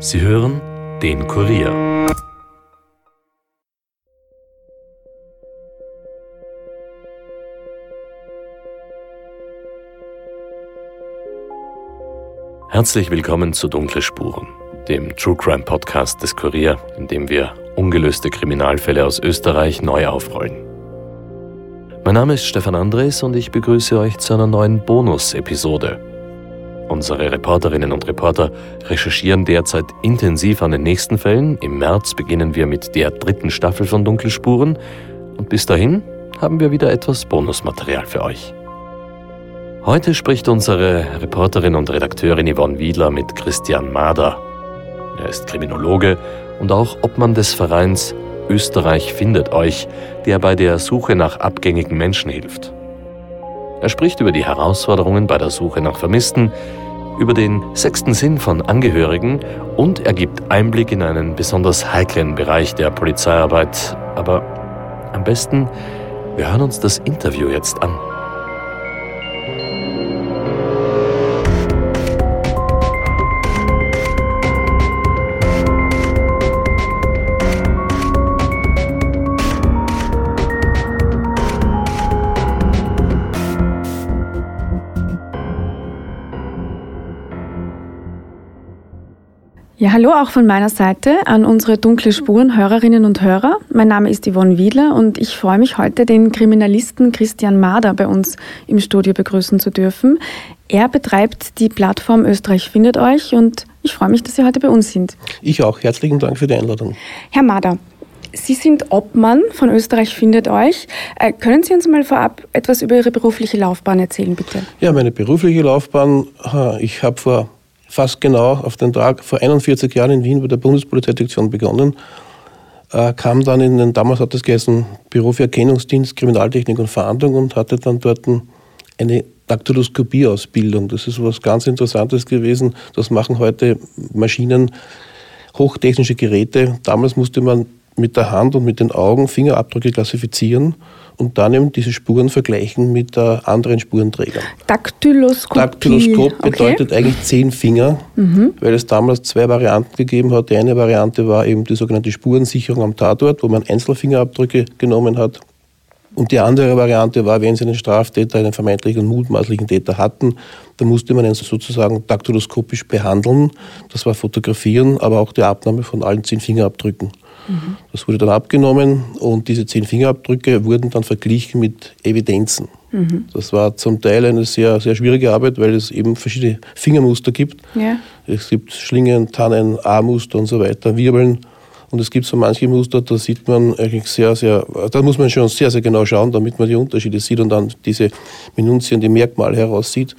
Sie hören den Kurier. Herzlich willkommen zu Dunkle Spuren, dem True Crime Podcast des Kurier, in dem wir ungelöste Kriminalfälle aus Österreich neu aufrollen. Mein Name ist Stefan Andres und ich begrüße euch zu einer neuen Bonus-Episode Unsere Reporterinnen und Reporter recherchieren derzeit intensiv an den nächsten Fällen. Im März beginnen wir mit der dritten Staffel von Dunkelspuren und bis dahin haben wir wieder etwas Bonusmaterial für euch. Heute spricht unsere Reporterin und Redakteurin Yvonne Wiedler mit Christian Mader. Er ist Kriminologe und auch Obmann des Vereins Österreich findet euch, der bei der Suche nach abgängigen Menschen hilft. Er spricht über die Herausforderungen bei der Suche nach Vermissten, über den sechsten Sinn von Angehörigen und er gibt Einblick in einen besonders heiklen Bereich der Polizeiarbeit. Aber am besten, wir hören uns das Interview jetzt an. Hallo auch von meiner Seite an unsere dunkle Spuren Hörerinnen und Hörer. Mein Name ist Yvonne Wiedler und ich freue mich heute, den Kriminalisten Christian Mader bei uns im Studio begrüßen zu dürfen. Er betreibt die Plattform Österreich findet euch und ich freue mich, dass Sie heute bei uns sind. Ich auch. Herzlichen Dank für die Einladung. Herr Mader, Sie sind Obmann von Österreich findet euch. Äh, können Sie uns mal vorab etwas über Ihre berufliche Laufbahn erzählen, bitte? Ja, meine berufliche Laufbahn, ich habe vor fast genau auf den Tag vor 41 Jahren in Wien bei der Bundespolizeidirektion begonnen, äh, kam dann in den, damals hat es geheißen, Büro für Erkennungsdienst, Kriminaltechnik und Fahndung und hatte dann dort eine Daktyloskopie-Ausbildung. Das ist was ganz Interessantes gewesen. Das machen heute Maschinen, hochtechnische Geräte. Damals musste man mit der Hand und mit den Augen Fingerabdrücke klassifizieren und dann eben diese Spuren vergleichen mit äh, anderen Spurenträgern. Daktyloskopie. Daktyloskop bedeutet okay. eigentlich zehn Finger, mhm. weil es damals zwei Varianten gegeben hat. Die eine Variante war eben die sogenannte Spurensicherung am Tatort, wo man Einzelfingerabdrücke genommen hat. Und die andere Variante war, wenn Sie einen Straftäter, einen vermeintlichen mutmaßlichen Täter hatten, dann musste man ihn sozusagen daktyloskopisch behandeln. Das war Fotografieren, aber auch die Abnahme von allen zehn Fingerabdrücken. Mhm. Das wurde dann abgenommen und diese zehn Fingerabdrücke wurden dann verglichen mit Evidenzen. Mhm. Das war zum Teil eine sehr, sehr schwierige Arbeit, weil es eben verschiedene Fingermuster gibt. Ja. Es gibt Schlingen, Tannen, A-Muster und so weiter, Wirbeln. Und es gibt so manche Muster, da sieht man eigentlich sehr, sehr, da muss man schon sehr, sehr genau schauen, damit man die Unterschiede sieht und dann diese Minutien, die Merkmale heraussieht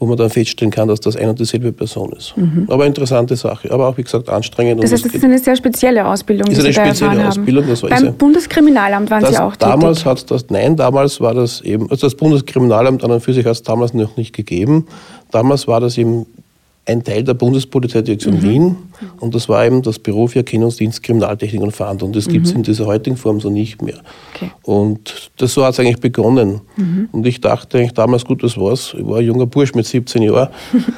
wo man dann feststellen kann, dass das eine und dieselbe Person ist. Mhm. Aber interessante Sache, aber auch wie gesagt anstrengend. Das heißt, das ist eine sehr spezielle Ausbildung, ist eine spezielle Ausbildung, das war Beim Bundeskriminalamt waren das Sie auch damals tätig? Hat das, nein, damals war das eben, also das Bundeskriminalamt an und für sich hat es damals noch nicht gegeben. Damals war das eben ein Teil der Bundespolizeidirektion mhm. Wien und das war eben das Büro für Erkennungsdienst, Kriminaltechnik und Fahndung. Das mhm. gibt es in dieser heutigen Form so nicht mehr. Okay. Und das so hat es eigentlich begonnen. Mhm. Und ich dachte eigentlich damals, gut, das war's. Ich war ein junger Bursch mit 17 Jahren.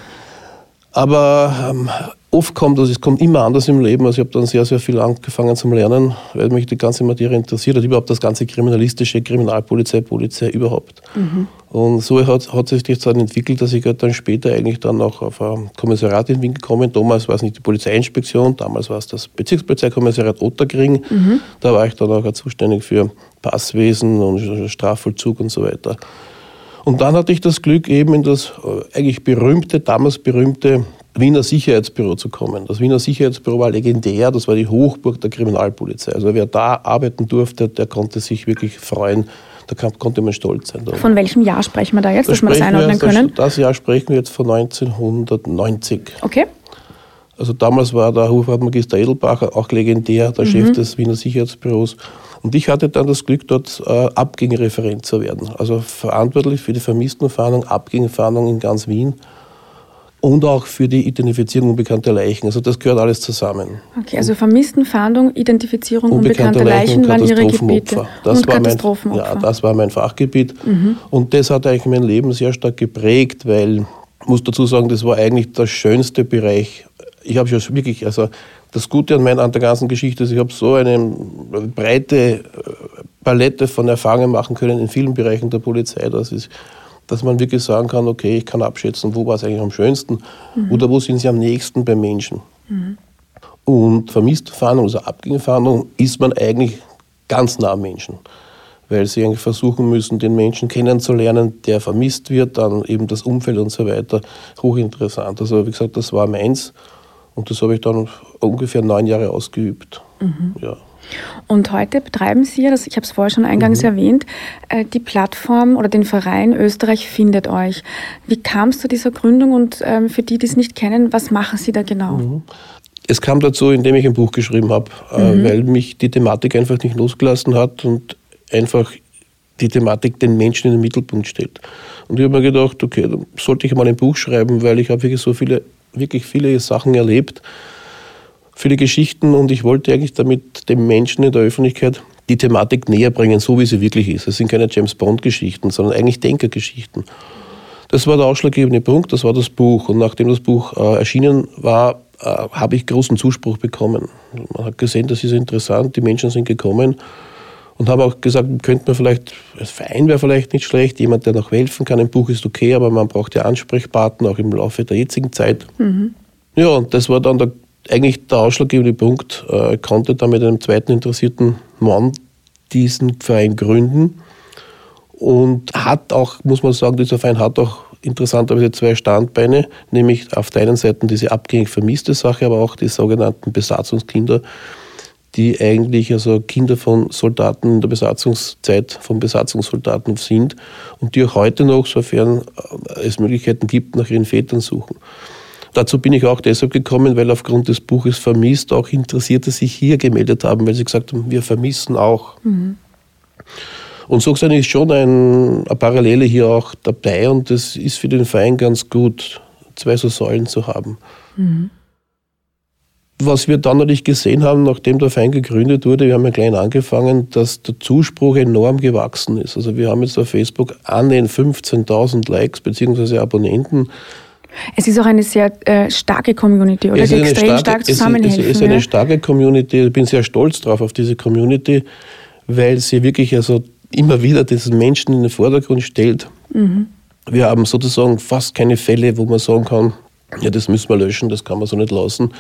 Aber ähm, oft kommt das, es kommt immer anders im Leben. Also ich habe dann sehr, sehr viel angefangen zum Lernen, weil mich die ganze Materie interessiert hat, überhaupt das ganze kriminalistische, Kriminalpolizei, Polizei überhaupt. Mhm. Und so hat, hat sich das dann entwickelt, dass ich halt dann später eigentlich dann auch auf ein Kommissariat in Wien gekommen. Damals war es nicht die Polizeiinspektion, damals war es das Bezirkspolizeikommissariat Otterkring. Mhm. Da war ich dann auch zuständig für Passwesen und Strafvollzug und so weiter. Und dann hatte ich das Glück, eben in das äh, eigentlich berühmte, damals berühmte Wiener Sicherheitsbüro zu kommen. Das Wiener Sicherheitsbüro war legendär, das war die Hochburg der Kriminalpolizei. Also wer da arbeiten durfte, der konnte sich wirklich freuen. Da konnte man stolz sein. Von welchem Jahr sprechen wir da jetzt, da dass wir das einordnen wir, können? Das Jahr sprechen wir jetzt von 1990. Okay. Also damals war der Hofratmagister Edelbacher auch legendär, der mhm. Chef des Wiener Sicherheitsbüros. Und ich hatte dann das Glück, dort äh, Abgängereferent zu werden. Also verantwortlich für die Vermisstenfahndung, Abgängerfahndung in ganz Wien und auch für die Identifizierung unbekannter Leichen. Also das gehört alles zusammen. Okay, also Vermisstenfahndung, Identifizierung unbekannter Leichen, Leichen waren Ihre Gebiete. Das und war mein, ja, das war mein Fachgebiet. Mhm. Und das hat eigentlich mein Leben sehr stark geprägt, weil, ich muss dazu sagen, das war eigentlich der schönste Bereich ich habe schon wirklich, also das Gute an, meiner, an der ganzen Geschichte ist, ich habe so eine breite äh, Palette von Erfahrungen machen können in vielen Bereichen der Polizei, dass, ist, dass man wirklich sagen kann, okay, ich kann abschätzen, wo war es eigentlich am schönsten mhm. oder wo sind sie am nächsten beim Menschen. Mhm. Und vermisste Fahndung, also Abgängefahndung, ist man eigentlich ganz nah am Menschen weil sie eigentlich versuchen müssen, den Menschen kennenzulernen, der vermisst wird, dann eben das Umfeld und so weiter. Hochinteressant. Also wie gesagt, das war meins und das habe ich dann ungefähr neun Jahre ausgeübt. Mhm. Ja. Und heute betreiben Sie, das, ich habe es vorher schon eingangs mhm. erwähnt, äh, die Plattform oder den Verein Österreich findet euch. Wie kam es zu dieser Gründung und ähm, für die, die es nicht kennen, was machen Sie da genau? Mhm. Es kam dazu, indem ich ein Buch geschrieben habe, äh, mhm. weil mich die Thematik einfach nicht losgelassen hat und einfach die Thematik den Menschen in den Mittelpunkt stellt. Und ich habe mir gedacht, okay, dann sollte ich mal ein Buch schreiben, weil ich habe wirklich so viele, wirklich viele Sachen erlebt, viele Geschichten und ich wollte eigentlich damit dem Menschen in der Öffentlichkeit die Thematik näher bringen, so wie sie wirklich ist. Es sind keine James Bond-Geschichten, sondern eigentlich Denkergeschichten. Das war der ausschlaggebende Punkt, das war das Buch. Und nachdem das Buch äh, erschienen war, äh, habe ich großen Zuspruch bekommen. Man hat gesehen, das ist interessant, die Menschen sind gekommen und habe auch gesagt, könnte man vielleicht, als Verein wäre vielleicht nicht schlecht, jemand, der noch helfen kann. Ein Buch ist okay, aber man braucht ja Ansprechpartner, auch im Laufe der jetzigen Zeit. Mhm. Ja, und das war dann der, eigentlich der ausschlaggebende Punkt. Ich konnte dann mit einem zweiten interessierten Mann diesen Verein gründen und hat auch, muss man sagen, dieser Verein hat auch interessanterweise zwei Standbeine, nämlich auf der einen Seite diese abgängig vermisste Sache, aber auch die sogenannten Besatzungskinder die eigentlich also Kinder von Soldaten in der Besatzungszeit von Besatzungssoldaten sind und die auch heute noch, sofern es Möglichkeiten gibt, nach ihren Vätern suchen. Dazu bin ich auch deshalb gekommen, weil aufgrund des Buches Vermisst auch Interessierte sich hier gemeldet haben, weil sie gesagt haben, wir vermissen auch. Mhm. Und so gesehen ist schon ein, eine Parallele hier auch dabei und das ist für den Verein ganz gut, zwei so Säulen zu haben. Mhm. Was wir dann natürlich gesehen haben, nachdem der Verein gegründet wurde, wir haben ja klein angefangen, dass der Zuspruch enorm gewachsen ist. Also wir haben jetzt auf Facebook an den 15.000 Likes bzw. Abonnenten. Es ist auch eine sehr äh, starke Community, oder? Die extrem starke, stark zusammenhelfen. Es, es ist eine starke Community. Ich bin sehr stolz drauf auf diese Community, weil sie wirklich also immer wieder diesen Menschen in den Vordergrund stellt. Mhm. Wir haben sozusagen fast keine Fälle, wo man sagen kann, ja, das müssen wir löschen, das kann man so nicht lassen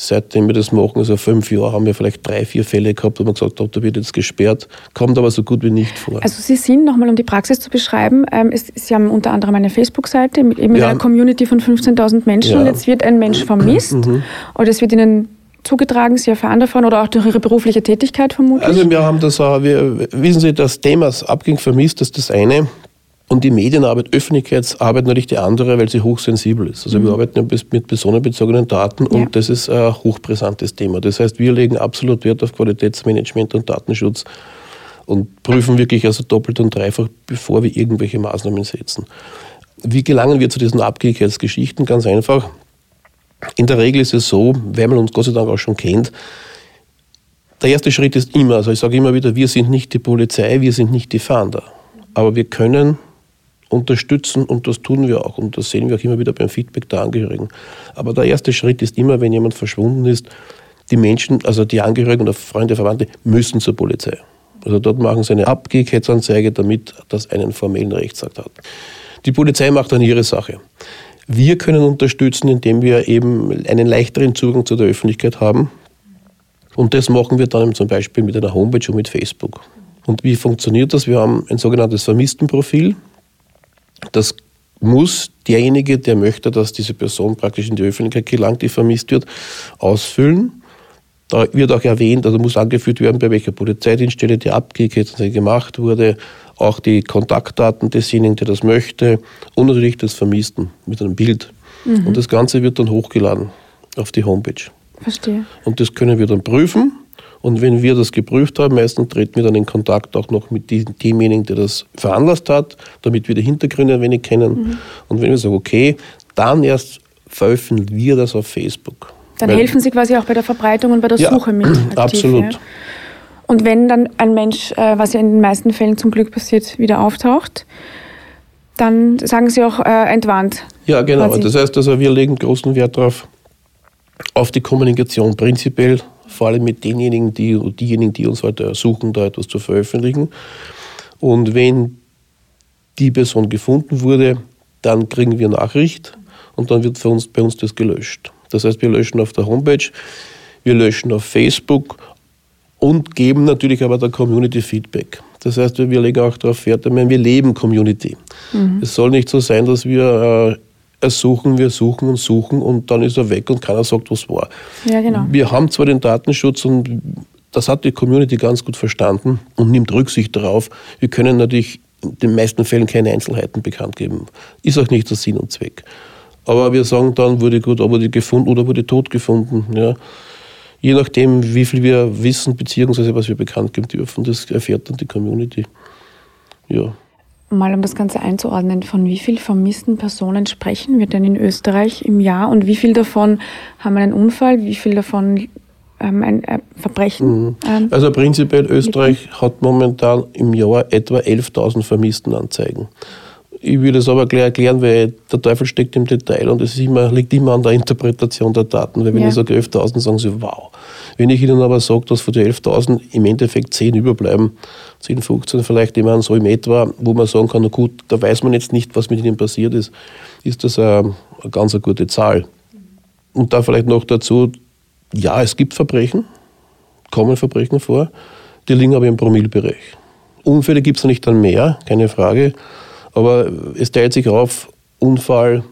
seitdem wir das machen, also fünf Jahre, haben wir vielleicht drei, vier Fälle gehabt, wo man gesagt hat, da wird jetzt gesperrt, kommt aber so gut wie nicht vor. Also Sie sind, nochmal um die Praxis zu beschreiben, ähm, es, Sie haben unter anderem eine Facebook-Seite mit eben ja. einer Community von 15.000 Menschen ja. und jetzt wird ein Mensch vermisst mhm. oder es wird Ihnen zugetragen, Sie erfahren davon oder auch durch Ihre berufliche Tätigkeit vermutlich? Also wir haben das, wir, wissen Sie, das Thema Abging vermisst, das ist das eine. Und die Medienarbeit, Öffentlichkeitsarbeit natürlich die andere, weil sie hochsensibel ist. Also mhm. wir arbeiten mit personenbezogenen Daten ja. und das ist ein hochbrisantes Thema. Das heißt, wir legen absolut Wert auf Qualitätsmanagement und Datenschutz und prüfen wirklich also doppelt und dreifach, bevor wir irgendwelche Maßnahmen setzen. Wie gelangen wir zu diesen Abgehigkeitsgeschichten? Ganz einfach. In der Regel ist es so, weil man uns Gott sei Dank auch schon kennt, der erste Schritt ist immer, also ich sage immer wieder, wir sind nicht die Polizei, wir sind nicht die Fahnder. Aber wir können unterstützen und das tun wir auch und das sehen wir auch immer wieder beim Feedback der Angehörigen. Aber der erste Schritt ist immer, wenn jemand verschwunden ist, die Menschen, also die Angehörigen oder Freunde, Verwandte müssen zur Polizei. Also dort machen sie eine Abgehkeitsanzeige, damit das einen formellen Rechtsakt hat. Die Polizei macht dann ihre Sache. Wir können unterstützen, indem wir eben einen leichteren Zugang zu der Öffentlichkeit haben. Und das machen wir dann zum Beispiel mit einer Homepage und mit Facebook. Und wie funktioniert das? Wir haben ein sogenanntes Vermisstenprofil. Das muss derjenige, der möchte, dass diese Person praktisch in die Öffentlichkeit gelangt, die vermisst wird, ausfüllen. Da wird auch erwähnt, also muss angeführt werden, bei welcher Polizeidienststelle die Abgehkette gemacht wurde, auch die Kontaktdaten desjenigen, der das möchte und natürlich des Vermissten mit einem Bild. Mhm. Und das Ganze wird dann hochgeladen auf die Homepage. Verstehe. Und das können wir dann prüfen und wenn wir das geprüft haben, meistens treten wir dann in Kontakt auch noch mit demjenigen, der das veranlasst hat, damit wir die Hintergründe ein wenig kennen. Mhm. Und wenn wir sagen, okay, dann erst veröffentlichen wir das auf Facebook. Dann Weil, helfen Sie quasi auch bei der Verbreitung und bei der Suche mit. Aktiv, absolut. Ja. Und wenn dann ein Mensch, äh, was ja in den meisten Fällen zum Glück passiert, wieder auftaucht, dann sagen Sie auch äh, entwarnt. Ja, genau. Quasi. Das heißt also, wir legen großen Wert darauf, auf die Kommunikation prinzipiell, vor allem mit denjenigen, die, diejenigen, die uns heute ersuchen, da etwas zu veröffentlichen. Und wenn die Person gefunden wurde, dann kriegen wir Nachricht und dann wird für uns, bei uns das gelöscht. Das heißt, wir löschen auf der Homepage, wir löschen auf Facebook und geben natürlich aber der Community Feedback. Das heißt, wir legen auch darauf Wert, wir leben Community. Mhm. Es soll nicht so sein, dass wir äh, ersuchen, wir suchen und suchen und dann ist er weg und keiner sagt, was war. Ja, genau. Wir haben zwar den Datenschutz und das hat die Community ganz gut verstanden und nimmt Rücksicht darauf. Wir können natürlich in den meisten Fällen keine Einzelheiten bekannt geben. Ist auch nicht der Sinn und Zweck. Aber wir sagen dann, wurde gut, aber die gefunden oder wurde tot gefunden. Ja. Je nachdem, wie viel wir wissen, beziehungsweise was wir bekannt geben dürfen, das erfährt dann die Community. Ja. Mal um das Ganze einzuordnen, von wie vielen vermissten Personen sprechen wir denn in Österreich im Jahr und wie viel davon haben einen Unfall, wie viel davon ähm, ein äh, Verbrechen? Mhm. Ähm, also prinzipiell Österreich hat momentan im Jahr etwa 11.000 Vermisstenanzeigen. Ich würde es aber gleich erklären, weil der Teufel steckt im Detail und es immer, liegt immer an der Interpretation der Daten. Weil wenn ja. ich sage 11.000, sagen sie, wow. Wenn ich Ihnen aber sage, dass von den 11.000 im Endeffekt 10 überbleiben, 10, 15 vielleicht immer so im etwa, wo man sagen kann, na gut, da weiß man jetzt nicht, was mit ihnen passiert ist, ist das eine, eine ganz eine gute Zahl. Und da vielleicht noch dazu, ja, es gibt Verbrechen, kommen Verbrechen vor, die liegen aber im Promillbereich. Unfälle gibt es nicht dann mehr, keine Frage, aber es teilt sich auf Unfall,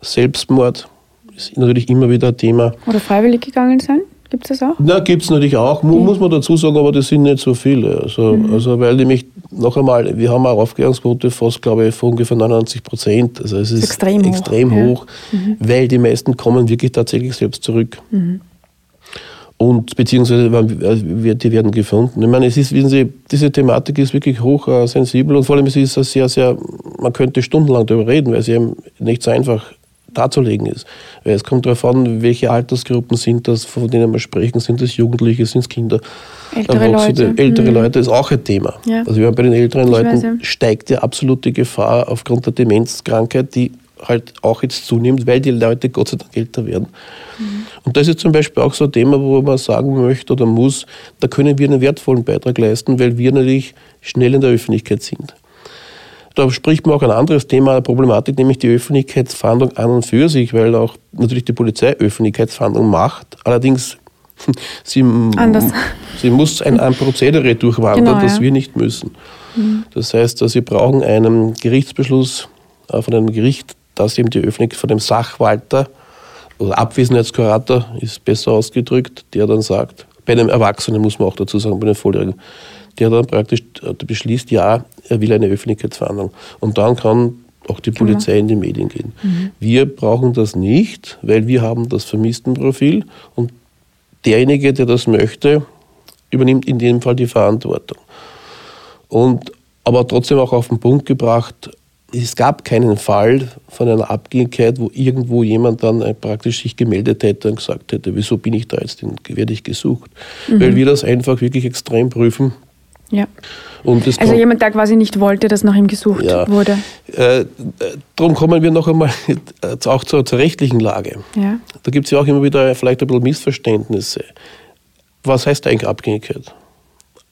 Selbstmord, ist natürlich immer wieder ein Thema. Oder freiwillig gegangen sein? Gibt es das auch? Na, gibt es natürlich auch, okay. muss man dazu sagen, aber das sind nicht so viele. Also, mhm. also weil nämlich, noch einmal, wir haben eine Aufklärungsquote fast, glaube ich, von ungefähr 99 Prozent. Also es ist, extrem, extrem hoch, hoch ja. mhm. weil die meisten kommen wirklich tatsächlich selbst zurück. Mhm. Und beziehungsweise die werden gefunden. Ich meine, es ist, wissen Sie, diese Thematik ist wirklich hoch äh, und vor allem es ist es sehr, sehr, man könnte stundenlang darüber reden, weil sie eben nicht so einfach darzulegen ist. Weil es kommt darauf an, welche Altersgruppen sind das, von denen wir sprechen. Sind das Jugendliche, sind es Kinder? Ältere Leute. Ältere mhm. Leute ist auch ein Thema. Ja. Also wir haben bei den älteren ich Leuten weiß, steigt ja absolut die Gefahr aufgrund der Demenzkrankheit, die halt auch jetzt zunimmt, weil die Leute Gott sei Dank älter werden. Mhm. Und das ist zum Beispiel auch so ein Thema, wo man sagen möchte oder muss, da können wir einen wertvollen Beitrag leisten, weil wir natürlich schnell in der Öffentlichkeit sind. Da spricht man auch ein anderes Thema, eine Problematik, nämlich die Öffentlichkeitsfahndung an und für sich, weil auch natürlich die Polizei Öffentlichkeitsfahndung macht. Allerdings, sie, sie muss ein, ein Prozedere durchwandern, genau, das wir nicht müssen. Mhm. Das heißt, sie brauchen einen Gerichtsbeschluss äh, von einem Gericht, dass eben die Öffentlichkeit von dem Sachwalter oder Abwesenheitskurator ist besser ausgedrückt, der dann sagt, bei einem Erwachsenen muss man auch dazu sagen, bei einem Volljährigen, der dann praktisch äh, beschließt, ja, er will eine Öffentlichkeitsverhandlung. Und dann kann auch die Polizei in die Medien gehen. Mhm. Wir brauchen das nicht, weil wir haben das Vermisstenprofil und derjenige, der das möchte, übernimmt in dem Fall die Verantwortung. Und aber trotzdem auch auf den Punkt gebracht, es gab keinen Fall von einer Abgängigkeit, wo irgendwo jemand dann äh, praktisch sich gemeldet hätte und gesagt hätte, wieso bin ich da jetzt, werde ich gesucht. Mhm. Weil wir das einfach wirklich extrem prüfen ja. also jemand, der quasi nicht wollte, dass nach ihm gesucht ja. wurde. Äh, darum kommen wir noch einmal auch zur, zur rechtlichen Lage. Ja. Da gibt es ja auch immer wieder vielleicht ein bisschen Missverständnisse. Was heißt eigentlich Abgängigkeit?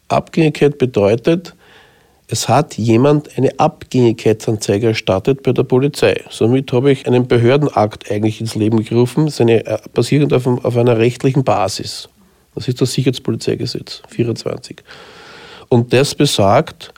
Abgängigkeit bedeutet, es hat jemand eine Abgängigkeitsanzeige erstattet bei der Polizei. Somit habe ich einen Behördenakt eigentlich ins Leben gerufen, seine, äh, basierend auf, auf einer rechtlichen Basis. Das ist das Sicherheitspolizeigesetz 24. Und das besagt,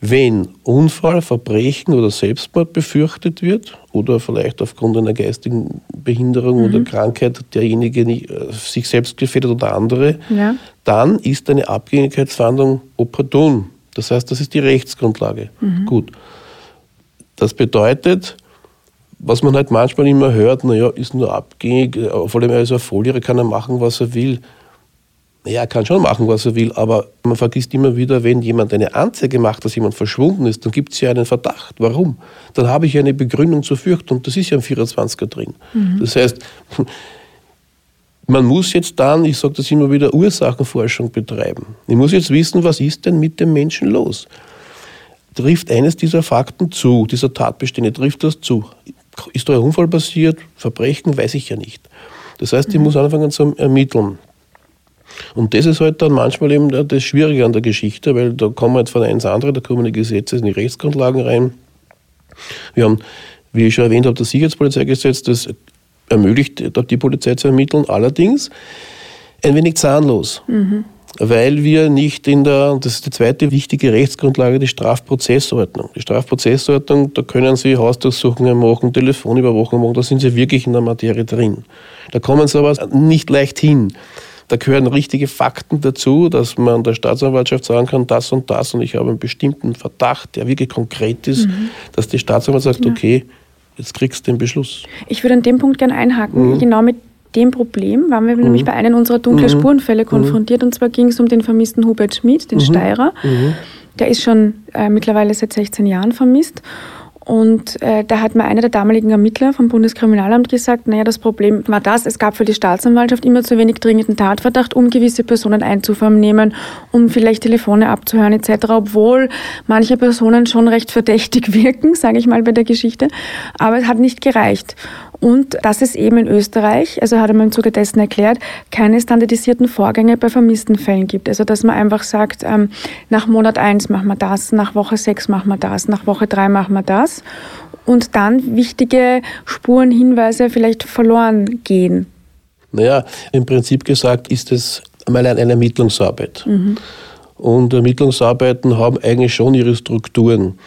wenn Unfall, Verbrechen oder Selbstmord befürchtet wird oder vielleicht aufgrund einer geistigen Behinderung mhm. oder Krankheit derjenige nicht, äh, sich selbst gefährdet oder andere, ja. dann ist eine Abgängigkeitsverhandlung opportun. Das heißt, das ist die Rechtsgrundlage. Mhm. Gut. Das bedeutet, was man halt manchmal immer hört, naja, ist nur abgängig, äh, vor allem als er Volljähriger kann er machen, was er will. Naja, er kann schon machen, was er will, aber man vergisst immer wieder, wenn jemand eine Anzeige macht, dass jemand verschwunden ist, dann gibt es ja einen Verdacht. Warum? Dann habe ich eine Begründung zur Fürchtung. Das ist ja im 24er drin. Mhm. Das heißt, man muss jetzt dann, ich sage das immer wieder, Ursachenforschung betreiben. Ich muss jetzt wissen, was ist denn mit dem Menschen los? Trifft eines dieser Fakten zu, dieser Tatbestände, trifft das zu? Ist da ein Unfall passiert? Verbrechen? Weiß ich ja nicht. Das heißt, ich mhm. muss anfangen zu ermitteln. Und das ist halt dann manchmal eben das Schwierige an der Geschichte, weil da kommen wir jetzt von eins andere, da kommen die Gesetze in die Rechtsgrundlagen rein. Wir haben, wie ich schon erwähnt habe, das Sicherheitspolizeigesetz, das ermöglicht die Polizei zu ermitteln, allerdings ein wenig zahnlos. Mhm. Weil wir nicht in der, das ist die zweite wichtige Rechtsgrundlage, die Strafprozessordnung. Die Strafprozessordnung, da können Sie Hausdurchsuchungen machen, Telefonüberwachung machen, da sind Sie wirklich in der Materie drin. Da kommen Sie aber nicht leicht hin. Da gehören richtige Fakten dazu, dass man der Staatsanwaltschaft sagen kann, das und das und ich habe einen bestimmten Verdacht, der wirklich konkret ist, mhm. dass die Staatsanwaltschaft sagt, ja. okay, jetzt kriegst du den Beschluss. Ich würde an dem Punkt gerne einhaken, mhm. genau mit dem Problem waren wir mhm. nämlich bei einem unserer dunklen mhm. Spurenfälle mhm. konfrontiert und zwar ging es um den vermissten Hubert Schmid, den mhm. Steirer. Der ist schon äh, mittlerweile seit 16 Jahren vermisst und äh, da hat mir einer der damaligen Ermittler vom Bundeskriminalamt gesagt, naja, das Problem war das, es gab für die Staatsanwaltschaft immer zu wenig dringenden Tatverdacht, um gewisse Personen einzuvernehmen, um vielleicht Telefone abzuhören etc., obwohl manche Personen schon recht verdächtig wirken, sage ich mal bei der Geschichte. Aber es hat nicht gereicht. Und dass es eben in Österreich, also hat er mir im Zuge dessen erklärt, keine standardisierten Vorgänge bei vermissten Fällen gibt. Also dass man einfach sagt, ähm, nach Monat 1 machen wir das, nach Woche 6 machen wir das, nach Woche 3 machen wir das. Und dann wichtige Spuren, Hinweise vielleicht verloren gehen. Naja, im Prinzip gesagt ist es einmal eine Ermittlungsarbeit. Mhm. Und Ermittlungsarbeiten haben eigentlich schon ihre Strukturen.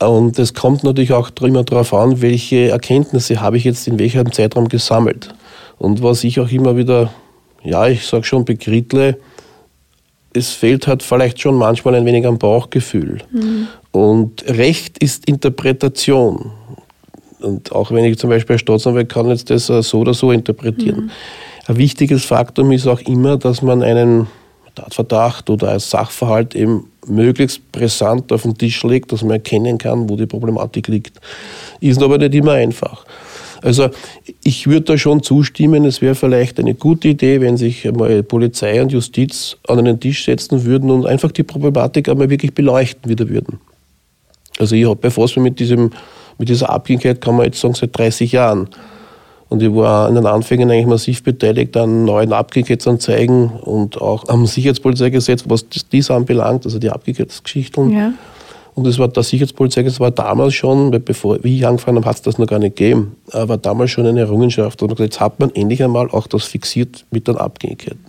Und es kommt natürlich auch immer darauf an, welche Erkenntnisse habe ich jetzt in welchem Zeitraum gesammelt. Und was ich auch immer wieder, ja, ich sage schon, bekrittle, es fehlt halt vielleicht schon manchmal ein wenig am Bauchgefühl. Mhm. Und Recht ist Interpretation. Und auch wenn ich zum Beispiel als Staatsanwalt kann jetzt das so oder so interpretieren. Mhm. Ein wichtiges Faktum ist auch immer, dass man einen Tatverdacht oder ein Sachverhalt eben möglichst brisant auf den Tisch legt, dass man erkennen kann, wo die Problematik liegt. Ist aber nicht immer einfach. Also ich würde da schon zustimmen, es wäre vielleicht eine gute Idee, wenn sich einmal Polizei und Justiz an einen Tisch setzen würden und einfach die Problematik einmal wirklich beleuchten wieder würden. Also ich habe bevor es mit, diesem, mit dieser Abhängigkeit, kann man jetzt sagen, seit 30 Jahren. Und ich war in den Anfängen eigentlich massiv beteiligt an neuen Abgekehrtsanzeigen und auch am Sicherheitspolizeigesetz, was dies anbelangt, also die Abgekehrtsgeschichten. Ja. Und das war das Sicherheitspolizeigesetz war damals schon, weil bevor wie ich angefangen habe, hat es das noch gar nicht gegeben, aber damals schon eine Errungenschaft. Und jetzt hat man endlich einmal auch das fixiert mit den Abgängigkeiten.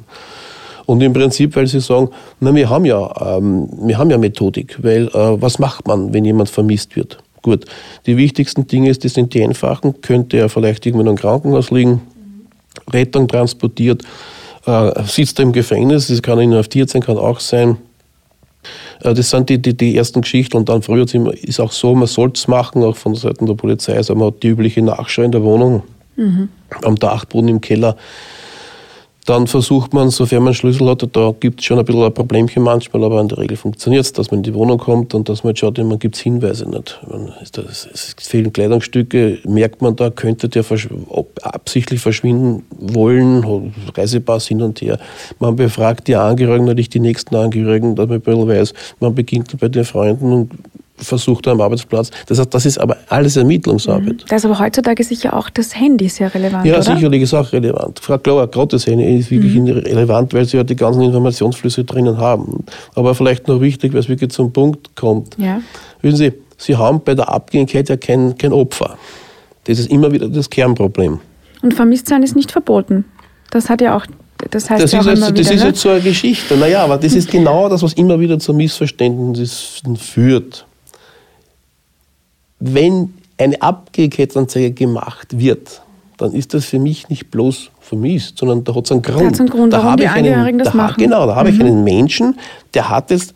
Und im Prinzip, weil Sie sagen, na, wir haben ja, ähm, wir haben ja Methodik, weil äh, was macht man, wenn jemand vermisst wird? Gut, die wichtigsten Dinge ist, die sind die einfachen. Könnte er vielleicht irgendwo in einem Krankenhaus liegen, Rettung transportiert, äh, sitzt er im Gefängnis, das kann inhaftiert sein, kann auch sein. Äh, das sind die, die, die, ersten Geschichten und dann früher ist auch so, man sollte es machen, auch von Seiten der Polizei. Also man hat die übliche Nachschau in der Wohnung, mhm. am Dachboden im Keller dann versucht man, sofern man Schlüssel hat, da gibt es schon ein bisschen ein Problemchen manchmal, aber in der Regel funktioniert es, dass man in die Wohnung kommt und dass man schaut, man gibt es Hinweise nicht. Es fehlen Kleidungsstücke, merkt man da, könnte der absichtlich verschwinden wollen, Reisepass hin und her. Man befragt die Angehörigen, natürlich die nächsten Angehörigen, dass man ein bisschen weiß, man beginnt bei den Freunden und versucht am Arbeitsplatz. Das heißt, das ist aber alles Ermittlungsarbeit. Mhm. Da ist aber heutzutage sicher auch das Handy sehr relevant, Ja, oder? sicherlich ist auch relevant. Klar, gerade das Handy ist wirklich mhm. relevant, weil sie ja die ganzen Informationsflüsse drinnen haben. Aber vielleicht noch wichtig, weil es wirklich zum Punkt kommt. Ja. Wissen Sie, Sie haben bei der Abgängigkeit ja kein, kein Opfer. Das ist immer wieder das Kernproblem. Und vermisst sein ist nicht verboten. Das hat ja auch das heißt das ja ist, jetzt, das ist jetzt so eine Geschichte. Naja, aber das ist genau das, was immer wieder zu Missverständnissen führt wenn eine Abgehkehrtsanzeige gemacht wird, dann ist das für mich nicht bloß vermisst, sondern da hat es einen Grund. Da, einen Grund, da warum die einen, da, machen. Genau, da habe mhm. ich einen Menschen, der hat jetzt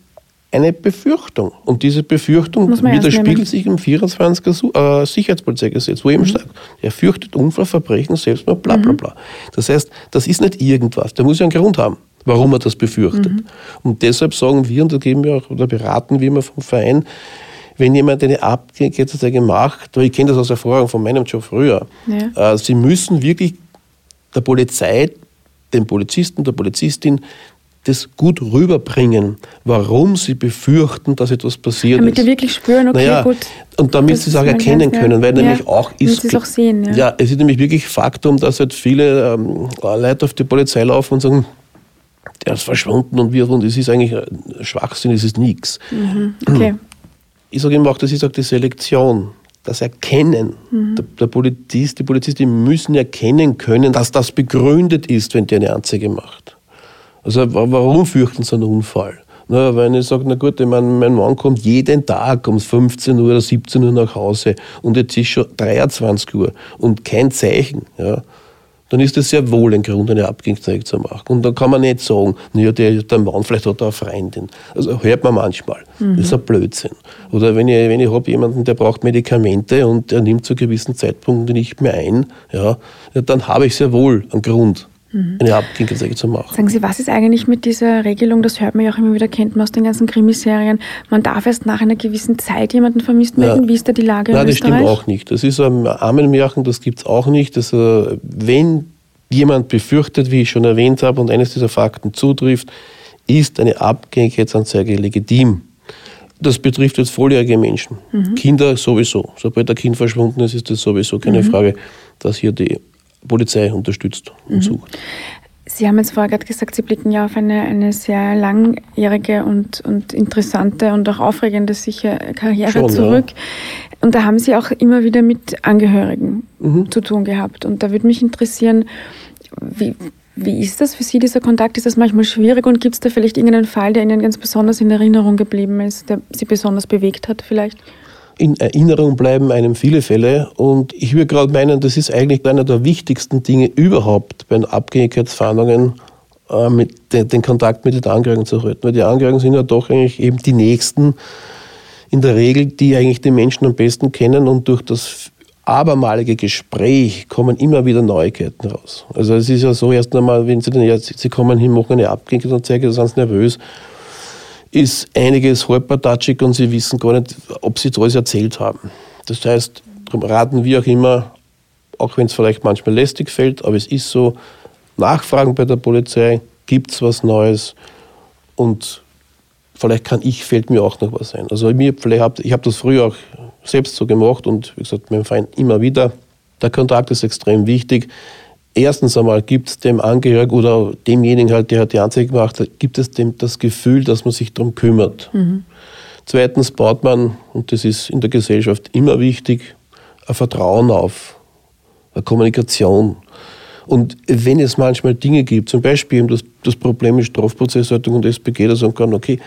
eine Befürchtung. Und diese Befürchtung widerspiegelt sich im 24. Äh, Sicherheitspolizeigesetz, wo eben mhm. sagt, er fürchtet Unfall, Verbrechen, Selbstmord, bla bla mhm. bla. Das heißt, das ist nicht irgendwas, der muss ja einen Grund haben, warum er das befürchtet. Mhm. Und deshalb sagen wir, und da geben wir auch, oder beraten wir immer vom Verein, wenn jemand eine Abgekehrte macht, ich kenne das aus Erfahrung von meinem Job früher, ja. Äh, sie müssen wirklich der Polizei, dem Polizisten, der Polizistin das gut rüberbringen, warum sie befürchten, dass etwas passiert damit ist. Damit die wirklich spüren, okay, naja, gut. Und damit sie es auch erkennen Geist, können, weil ja. nämlich auch ist. Sie es auch sehen, ja. ja. es ist nämlich wirklich Faktum, dass halt viele ähm, Leute auf die Polizei laufen und sagen, der ist verschwunden und wir und es ist eigentlich Schwachsinn, es ist nichts. Mhm. Okay. Ich sage immer auch, das ist auch die Selektion das Erkennen. Mhm. Der, der, Polizist, die Polizistin müssen erkennen können, dass das begründet ist, wenn der eine Anzeige macht. Also warum fürchten sie einen Unfall? Na, wenn ich sage, na gut, ich mein, mein Mann kommt jeden Tag um 15 Uhr oder 17 Uhr nach Hause und jetzt ist schon 23 Uhr und kein Zeichen, ja, dann ist das sehr wohl ein Grund, eine Abgängigkeit zu machen. Und dann kann man nicht sagen, naja, der, der Mann, vielleicht hat er eine Freundin. Also hört man manchmal. Mhm. Das ist ein Blödsinn. Oder wenn ich, wenn ich habe jemanden, der braucht Medikamente und der nimmt zu gewissen Zeitpunkten nicht mehr ein, ja, dann habe ich sehr wohl einen Grund, mhm. eine Abgängigkeit zu machen. Sagen Sie, was ist eigentlich mit dieser Regelung, das hört man ja auch immer wieder, kennt man aus den ganzen Krimiserien, man darf erst nach einer gewissen Zeit jemanden vermisst melden. Wie ist da die Lage Nein, das stimmt auch nicht. Das ist ein Armenmärchen, das gibt es auch nicht. Das, äh, wenn jemand befürchtet, wie ich schon erwähnt habe, und eines dieser Fakten zutrifft, ist eine Abgängigkeitsanzeige legitim. Das betrifft jetzt volljährige Menschen. Mhm. Kinder sowieso. Sobald ein Kind verschwunden ist, ist das sowieso keine mhm. Frage, dass hier die Polizei unterstützt und mhm. sucht. Sie haben jetzt vorher gerade gesagt, Sie blicken ja auf eine, eine sehr langjährige und, und interessante und auch aufregende sicher Karriere Schon, zurück. Ja. Und da haben Sie auch immer wieder mit Angehörigen mhm. zu tun gehabt. Und da würde mich interessieren, wie, wie ist das für Sie, dieser Kontakt? Ist das manchmal schwierig und gibt es da vielleicht irgendeinen Fall, der Ihnen ganz besonders in Erinnerung geblieben ist, der Sie besonders bewegt hat vielleicht? In Erinnerung bleiben einem viele Fälle. Und ich würde gerade meinen, das ist eigentlich einer der wichtigsten Dinge überhaupt bei den Abgängigkeitsfahndungen, äh, mit den, den, Kontakt mit den Angehörigen zu halten. Weil die Angehörigen sind ja doch eigentlich eben die Nächsten in der Regel, die eigentlich die Menschen am besten kennen und durch das abermalige Gespräch kommen immer wieder Neuigkeiten raus. Also es ist ja so, erst einmal, wenn Sie dann jetzt, Sie kommen hin, machen eine Abgängigkeitsanzeige, da sind Sie nervös ist einiges halbpartatschig und sie wissen gar nicht, ob sie alles erzählt haben. Das heißt, darum raten wir auch immer, auch wenn es vielleicht manchmal lästig fällt, aber es ist so, nachfragen bei der Polizei, gibt es was Neues und vielleicht kann ich, fällt mir auch noch was ein. Also mir, vielleicht ich habe das früher auch selbst so gemacht und wie gesagt, mein Feind immer wieder. Der Kontakt ist extrem wichtig erstens einmal gibt es dem Angehörigen oder demjenigen halt, der hat die Anzeige gemacht hat, gibt es dem das Gefühl, dass man sich darum kümmert. Mhm. Zweitens baut man, und das ist in der Gesellschaft immer wichtig, ein Vertrauen auf, eine Kommunikation. Und wenn es manchmal Dinge gibt, zum Beispiel das, das Problem mit Strafprozessordnung und SPG, da sagen kann, okay,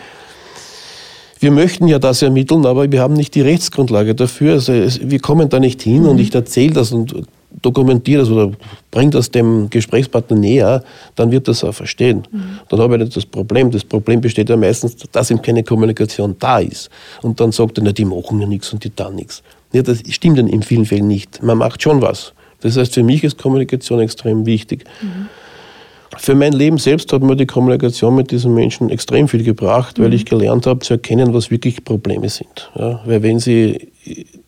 wir möchten ja das ermitteln, aber wir haben nicht die Rechtsgrundlage dafür. Also wir kommen da nicht hin mhm. und ich erzähle das und dokumentiere das oder bringe das dem Gesprächspartner näher, dann wird das auch verstehen. Mhm. Dann habe ich nicht das Problem. Das Problem besteht ja meistens, dass ihm keine Kommunikation da ist. Und dann sagt er, na, die machen ja nichts und die dann nichts. Ja, das stimmt dann in vielen Fällen nicht. Man macht schon was. Das heißt, für mich ist Kommunikation extrem wichtig. Mhm. Für mein Leben selbst hat mir die Kommunikation mit diesen Menschen extrem viel gebracht, weil mhm. ich gelernt habe zu erkennen, was wirklich Probleme sind. Ja, weil wenn sie,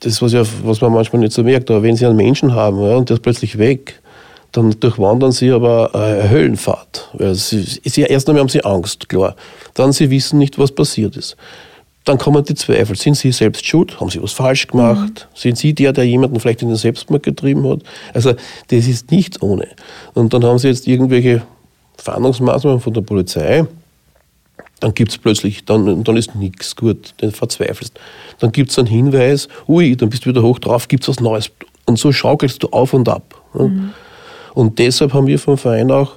das was, ja, was man manchmal nicht so merkt, aber wenn sie einen Menschen haben ja, und der ist plötzlich weg, dann durchwandern sie aber eine Höllenfahrt. Weil sie, sie, erst einmal haben sie Angst, klar. Dann sie wissen nicht, was passiert ist. Dann kommen die Zweifel. Sind sie selbst schuld? Haben sie was falsch gemacht? Mhm. Sind sie der, der jemanden vielleicht in den Selbstmord getrieben hat? Also das ist nicht ohne. Und dann haben sie jetzt irgendwelche Fahndungsmaßnahmen von der Polizei, dann gibt es plötzlich, dann, dann ist nichts gut, dann verzweifelst. Dann gibt es einen Hinweis, ui, dann bist du wieder hoch drauf, gibt es was Neues. Und so schaukelst du auf und ab. Mhm. Und deshalb haben wir vom Verein auch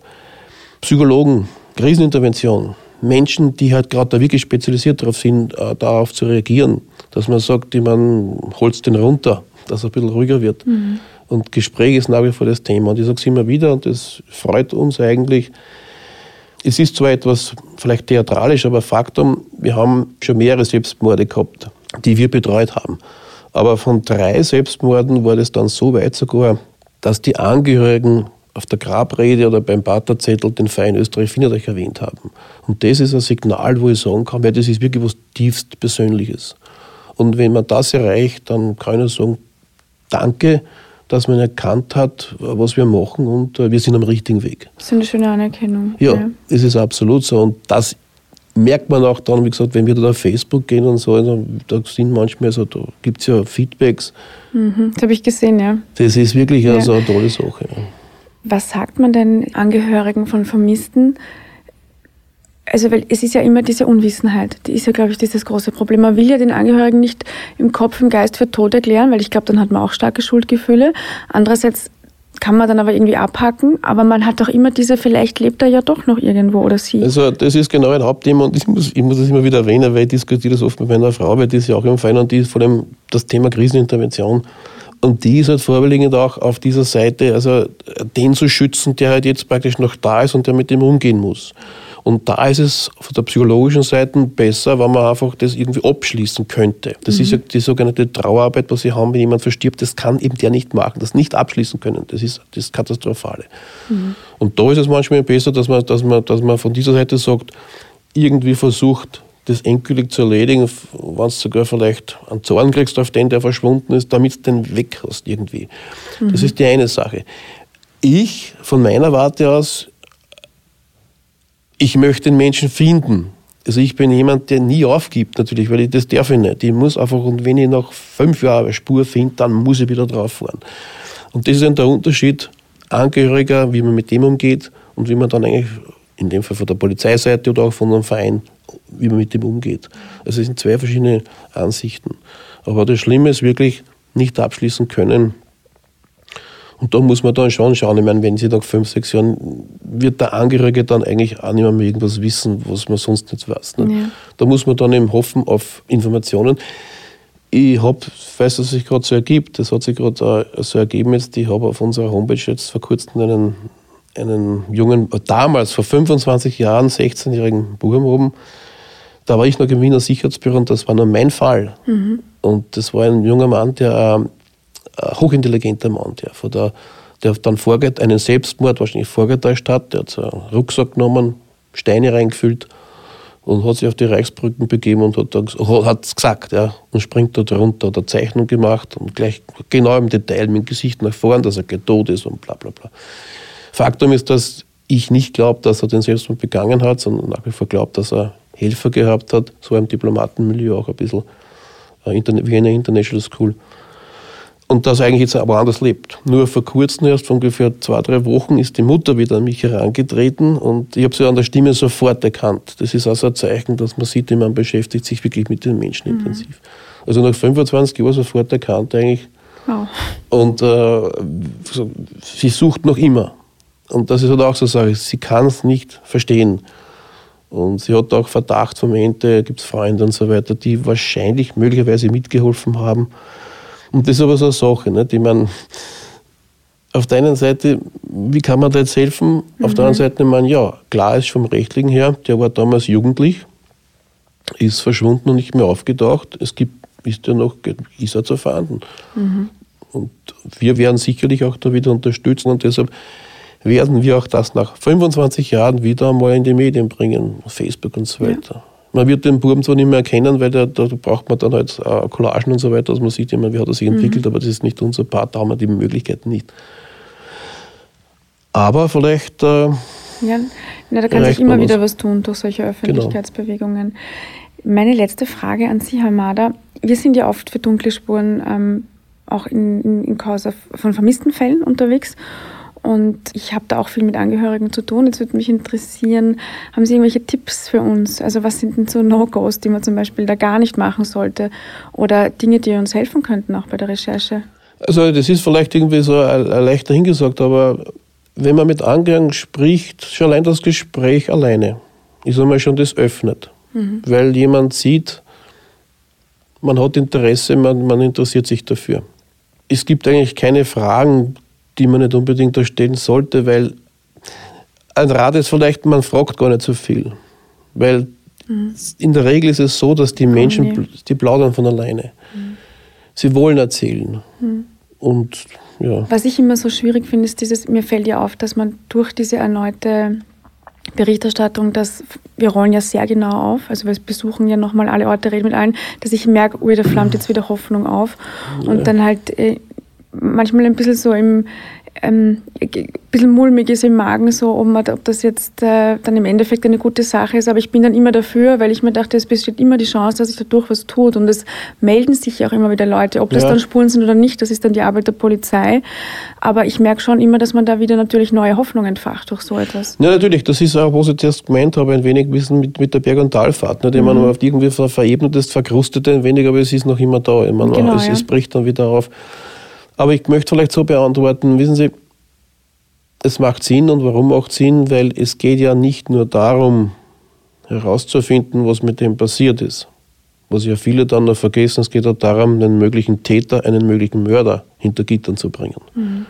Psychologen, Krisenintervention, Menschen, die halt gerade da wirklich spezialisiert darauf sind, äh, darauf zu reagieren, dass man sagt, man holt den runter, dass er ein bisschen ruhiger wird. Mhm. Und Gespräch ist nach wie vor das Thema. Und ich sage es immer wieder, und das freut uns eigentlich. Es ist zwar etwas vielleicht theatralisch, aber Faktum, wir haben schon mehrere Selbstmorde gehabt, die wir betreut haben. Aber von drei Selbstmorden war das dann so weit sogar, dass die Angehörigen auf der Grabrede oder beim Paterzettel den Verein Österreich findet euch erwähnt haben. Und das ist ein Signal, wo ich sagen kann, weil das ist wirklich was tiefst Persönliches. Und wenn man das erreicht, dann kann ich sagen, danke, dass man erkannt hat, was wir machen und äh, wir sind am richtigen Weg. Das ist eine schöne Anerkennung. Ja, ja, es ist absolut so. Und das merkt man auch dann, wie gesagt, wenn wir da auf Facebook gehen und so, also, da sind manchmal so, da gibt es ja Feedbacks. Mhm, das habe ich gesehen, ja. Das ist wirklich ja. also eine tolle Sache. Was sagt man denn Angehörigen von Vermissten? Also, weil es ist ja immer diese Unwissenheit, die ist ja, glaube ich, dieses große Problem. Man will ja den Angehörigen nicht im Kopf, im Geist für tot erklären, weil ich glaube, dann hat man auch starke Schuldgefühle. Andererseits kann man dann aber irgendwie abhaken, aber man hat doch immer diese, vielleicht lebt er ja doch noch irgendwo oder sie. Also das ist genau ein Hauptthema und ich muss, ich muss das immer wieder erwähnen, weil ich diskutiere das oft mit meiner Frau, weil die ist ja auch im Verein und die ist vor allem das Thema Krisenintervention und die ist halt vorwiegend auch auf dieser Seite, also den zu schützen, der halt jetzt praktisch noch da ist und der mit dem umgehen muss. Und da ist es von der psychologischen Seite besser, wenn man einfach das irgendwie abschließen könnte. Das mhm. ist ja die sogenannte Trauerarbeit, was sie haben, wenn jemand verstirbt. Das kann eben der nicht machen, das nicht abschließen können. Das ist das Katastrophale. Mhm. Und da ist es manchmal besser, dass man, dass, man, dass man von dieser Seite sagt, irgendwie versucht, das endgültig zu erledigen, wenn du sogar vielleicht einen Zorn kriegst auf den, der verschwunden ist, damit du den weg hast irgendwie. Mhm. Das ist die eine Sache. Ich, von meiner Warte aus, ich möchte den Menschen finden. Also ich bin jemand, der nie aufgibt natürlich, weil ich das darf ich nicht. Ich muss einfach, und wenn ich nach fünf Jahren eine Spur finde, dann muss ich wieder drauf fahren. Und das ist dann der Unterschied Angehöriger, wie man mit dem umgeht und wie man dann eigentlich, in dem Fall von der Polizeiseite oder auch von einem Verein, wie man mit dem umgeht. Also es sind zwei verschiedene Ansichten. Aber das Schlimme ist wirklich nicht abschließen können, und da muss man dann schon schauen. Ich meine, wenn sie nach fünf, sechs Jahren, wird der Angehörige dann eigentlich auch nicht mehr irgendwas wissen, was man sonst nicht weiß. Ne? Ja. Da muss man dann eben hoffen auf Informationen. Ich habe, weiß, dass sich gerade so ergibt, das hat sich gerade so ergeben jetzt, ich habe auf unserer Homepage jetzt vor kurzem einen, einen jungen, damals vor 25 Jahren, 16-jährigen Buben oben, da war ich noch im Wiener Sicherheitsbüro und das war nur mein Fall. Mhm. Und das war ein junger Mann, der ein hochintelligenter Mann, der, von der, der dann vorgeht, einen Selbstmord wahrscheinlich vorgetäuscht hat. Der hat so einen Rucksack genommen, Steine reingefüllt und hat sich auf die Reichsbrücken begeben und hat es gesagt, ja, und springt da drunter, hat eine Zeichnung gemacht und gleich genau im Detail mit dem Gesicht nach vorn, dass er tot ist und bla bla bla. Faktum ist, dass ich nicht glaube, dass er den Selbstmord begangen hat, sondern nach wie vor glaube, dass er Helfer gehabt hat, so im Diplomatenmilieu auch ein bisschen, äh, wie eine International School und das eigentlich jetzt aber anders lebt. Nur vor kurzem, erst vor ungefähr zwei, drei Wochen, ist die Mutter wieder an mich herangetreten und ich habe sie an der Stimme sofort erkannt. Das ist also ein Zeichen, dass man sieht, man beschäftigt sich wirklich mit den Menschen mhm. intensiv. Also nach 25 Jahren sofort erkannt eigentlich. Wow. Und äh, sie sucht noch immer. Und das ist halt auch so eine Sache, sie kann es nicht verstehen. Und sie hat auch Verdacht vom Ende, gibt es Freunde und so weiter, die wahrscheinlich möglicherweise mitgeholfen haben. Und das ist aber so eine Sache, nicht? ich meine, auf der einen Seite, wie kann man da jetzt helfen? Mhm. Auf der anderen Seite, meine, ja, klar ist vom Rechtlichen her, der war damals jugendlich, ist verschwunden und nicht mehr aufgetaucht. Es gibt, ist ja noch, ist er zu erfahren. Mhm. Und wir werden sicherlich auch da wieder unterstützen und deshalb werden wir auch das nach 25 Jahren wieder einmal in die Medien bringen, Facebook und so weiter. Ja. Man wird den Buben zwar nicht mehr erkennen, weil der, da braucht man dann halt äh, Collagen und so weiter, dass man sieht immer, wie hat er sich entwickelt, mhm. aber das ist nicht unser Part, da haben wir die Möglichkeiten nicht. Aber vielleicht. Äh, ja, ja, da kann sich immer wieder was tun durch solche genau. Öffentlichkeitsbewegungen. Genau. Meine letzte Frage an Sie, Herr Mader. Wir sind ja oft für dunkle Spuren ähm, auch in, in, in Causa von vermissten Fällen unterwegs. Und ich habe da auch viel mit Angehörigen zu tun. Jetzt würde mich interessieren, haben Sie irgendwelche Tipps für uns? Also was sind denn so No-Gos, die man zum Beispiel da gar nicht machen sollte? Oder Dinge, die uns helfen könnten auch bei der Recherche? Also das ist vielleicht irgendwie so leichter hingesagt, aber wenn man mit Angehörigen spricht, schon allein das Gespräch alleine ist einmal schon das öffnet. Mhm. Weil jemand sieht, man hat Interesse, man, man interessiert sich dafür. Es gibt eigentlich keine Fragen, die man nicht unbedingt da sollte, weil ein Rat ist vielleicht, man fragt gar nicht so viel. Weil mhm. in der Regel ist es so, dass die Menschen, oh, die plaudern von alleine. Mhm. Sie wollen erzählen. Mhm. Und ja. Was ich immer so schwierig finde, ist dieses, mir fällt ja auf, dass man durch diese erneute Berichterstattung, dass wir rollen ja sehr genau auf, also wir besuchen ja nochmal alle Orte, reden mit allen, dass ich merke, ui, da flammt jetzt wieder Hoffnung auf. Und ja. dann halt äh, manchmal ein bisschen so im, ähm, ein bisschen mulmig ist im Magen, so, ob, man, ob das jetzt äh, dann im Endeffekt eine gute Sache ist. Aber ich bin dann immer dafür, weil ich mir dachte, es besteht immer die Chance, dass sich dadurch was tut. Und es melden sich auch immer wieder Leute, ob das ja. dann Spuren sind oder nicht, das ist dann die Arbeit der Polizei. Aber ich merke schon immer, dass man da wieder natürlich neue Hoffnung entfacht durch so etwas. Ja, natürlich. Das ist auch, was ich zuerst gemeint habe, ein wenig Wissen mit, mit der Berg- und Talfahrt. Nicht? Ich mhm. meine, auf irgendwie verebnet ist, verkrustet ein wenig, aber es ist noch immer da. Ich meine, genau, es, ja. es bricht dann wieder auf. Aber ich möchte vielleicht so beantworten, wissen Sie, es macht Sinn und warum macht Sinn? Weil es geht ja nicht nur darum, herauszufinden, was mit dem passiert ist. Was ja viele dann noch vergessen, es geht auch darum, einen möglichen Täter, einen möglichen Mörder hinter Gittern zu bringen. Mhm.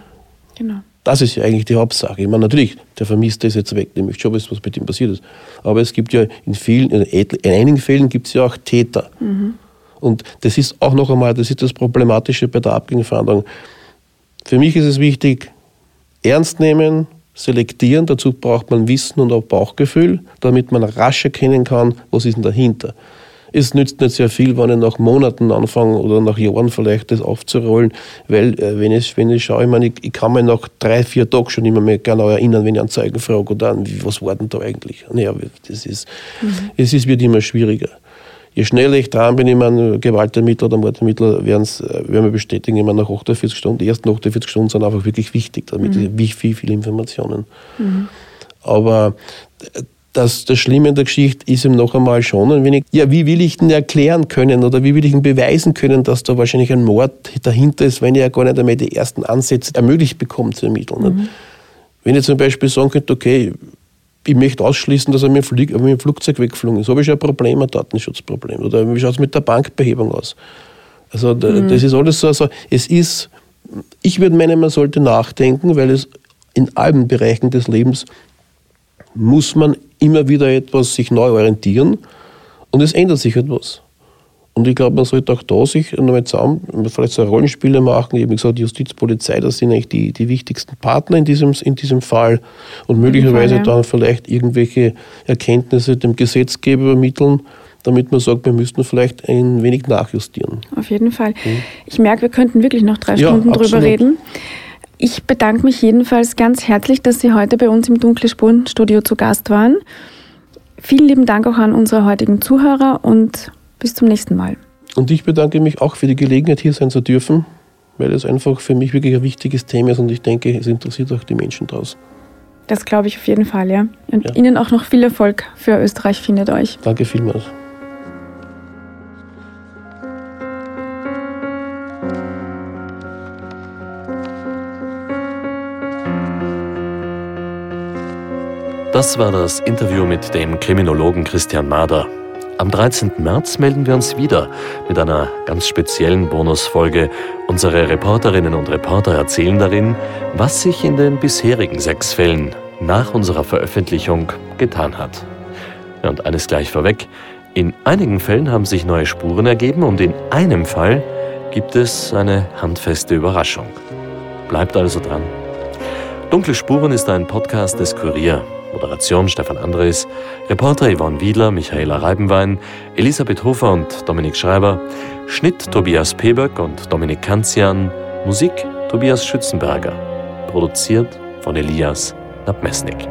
Genau. Das ist ja eigentlich die Hauptsache. Ich meine, natürlich, der Vermisste ist jetzt weg, nämlich schon was mit ihm passiert ist. Aber es gibt ja in vielen, in einigen Fällen gibt es ja auch Täter. Mhm. Und das ist auch noch einmal, das ist das Problematische bei der Abgängerfahndung. Für mich ist es wichtig, ernst nehmen, selektieren. Dazu braucht man Wissen und auch Bauchgefühl, damit man rasch erkennen kann, was ist denn dahinter. Es nützt nicht sehr viel, wenn ich nach Monaten anfange oder nach Jahren vielleicht das aufzurollen, weil äh, wenn, ich, wenn ich schaue, ich, meine, ich, ich, kann mich nach drei, vier Tagen schon immer mehr genau erinnern, wenn ich einen Zeugen frage oder an, was war denn da eigentlich? Naja, das ist, mhm. es ist, wird immer schwieriger je schneller ich dran bin, ich meine, Gewaltermittler oder Mordermittler werden es äh, werden wir bestätigen, immer nach 48 Stunden. Die ersten 48 Stunden sind einfach wirklich wichtig, damit mhm. wie viel, viele Informationen. Mhm. Aber äh, das, das Schlimme in der Geschichte ist ihm noch einmal schon ein wenig, ja, wie will ich denn erklären können oder wie will ich denn beweisen können, dass da wahrscheinlich ein Mord dahinter ist, wenn ich ja gar nicht einmal die ersten Ansätze ermöglicht bekomme zu ermitteln. Mhm. Wenn ich zum Beispiel sagen könnte, okay, ich möchte ausschließen, dass er mit dem, Flugzeug weggeflogen ist. Habe ich ein Problem, ein Datenschutzproblem. Oder wie schaut es mit der Bankbehebung aus? Also mhm. das ist alles so, also es ist, ich würde meinen, man sollte nachdenken, weil es in allen Bereichen des Lebens muss man immer wieder etwas sich neu orientieren und es ändert sich etwas. Und ich glaube, man sollte auch da sich nochmal zusammen, vielleicht so Rollenspiele machen. Ich habe gesagt, Justiz, Polizei, das sind eigentlich die, die wichtigsten Partner in diesem, in diesem Fall. Und möglicherweise Fall, ja. dann vielleicht irgendwelche Erkenntnisse dem Gesetzgeber übermitteln, damit man sagt, wir müssten vielleicht ein wenig nachjustieren. Auf jeden Fall. Mhm. Ich merke, wir könnten wirklich noch drei ja, Stunden absolut. drüber reden. Ich bedanke mich jedenfalls ganz herzlich, dass Sie heute bei uns im Dunkle Spuren Studio zu Gast waren. Vielen lieben Dank auch an unsere heutigen Zuhörer und bis zum nächsten Mal. Und ich bedanke mich auch für die Gelegenheit, hier sein zu dürfen, weil es einfach für mich wirklich ein wichtiges Thema ist und ich denke, es interessiert auch die Menschen draußen. Das glaube ich auf jeden Fall, ja. Und ja. Ihnen auch noch viel Erfolg für Österreich findet euch. Danke vielmals. Das war das Interview mit dem Kriminologen Christian Mader. Am 13. März melden wir uns wieder mit einer ganz speziellen Bonusfolge. Unsere Reporterinnen und Reporter erzählen darin, was sich in den bisherigen sechs Fällen nach unserer Veröffentlichung getan hat. Und eines gleich vorweg, in einigen Fällen haben sich neue Spuren ergeben und in einem Fall gibt es eine handfeste Überraschung. Bleibt also dran. Dunkle Spuren ist ein Podcast des Kurier. Moderation Stefan Andres, Reporter Yvonne Wiedler, Michaela Reibenwein, Elisabeth Hofer und Dominik Schreiber, Schnitt Tobias Peböck und Dominik Kanzian, Musik Tobias Schützenberger, produziert von Elias Nabmesnik.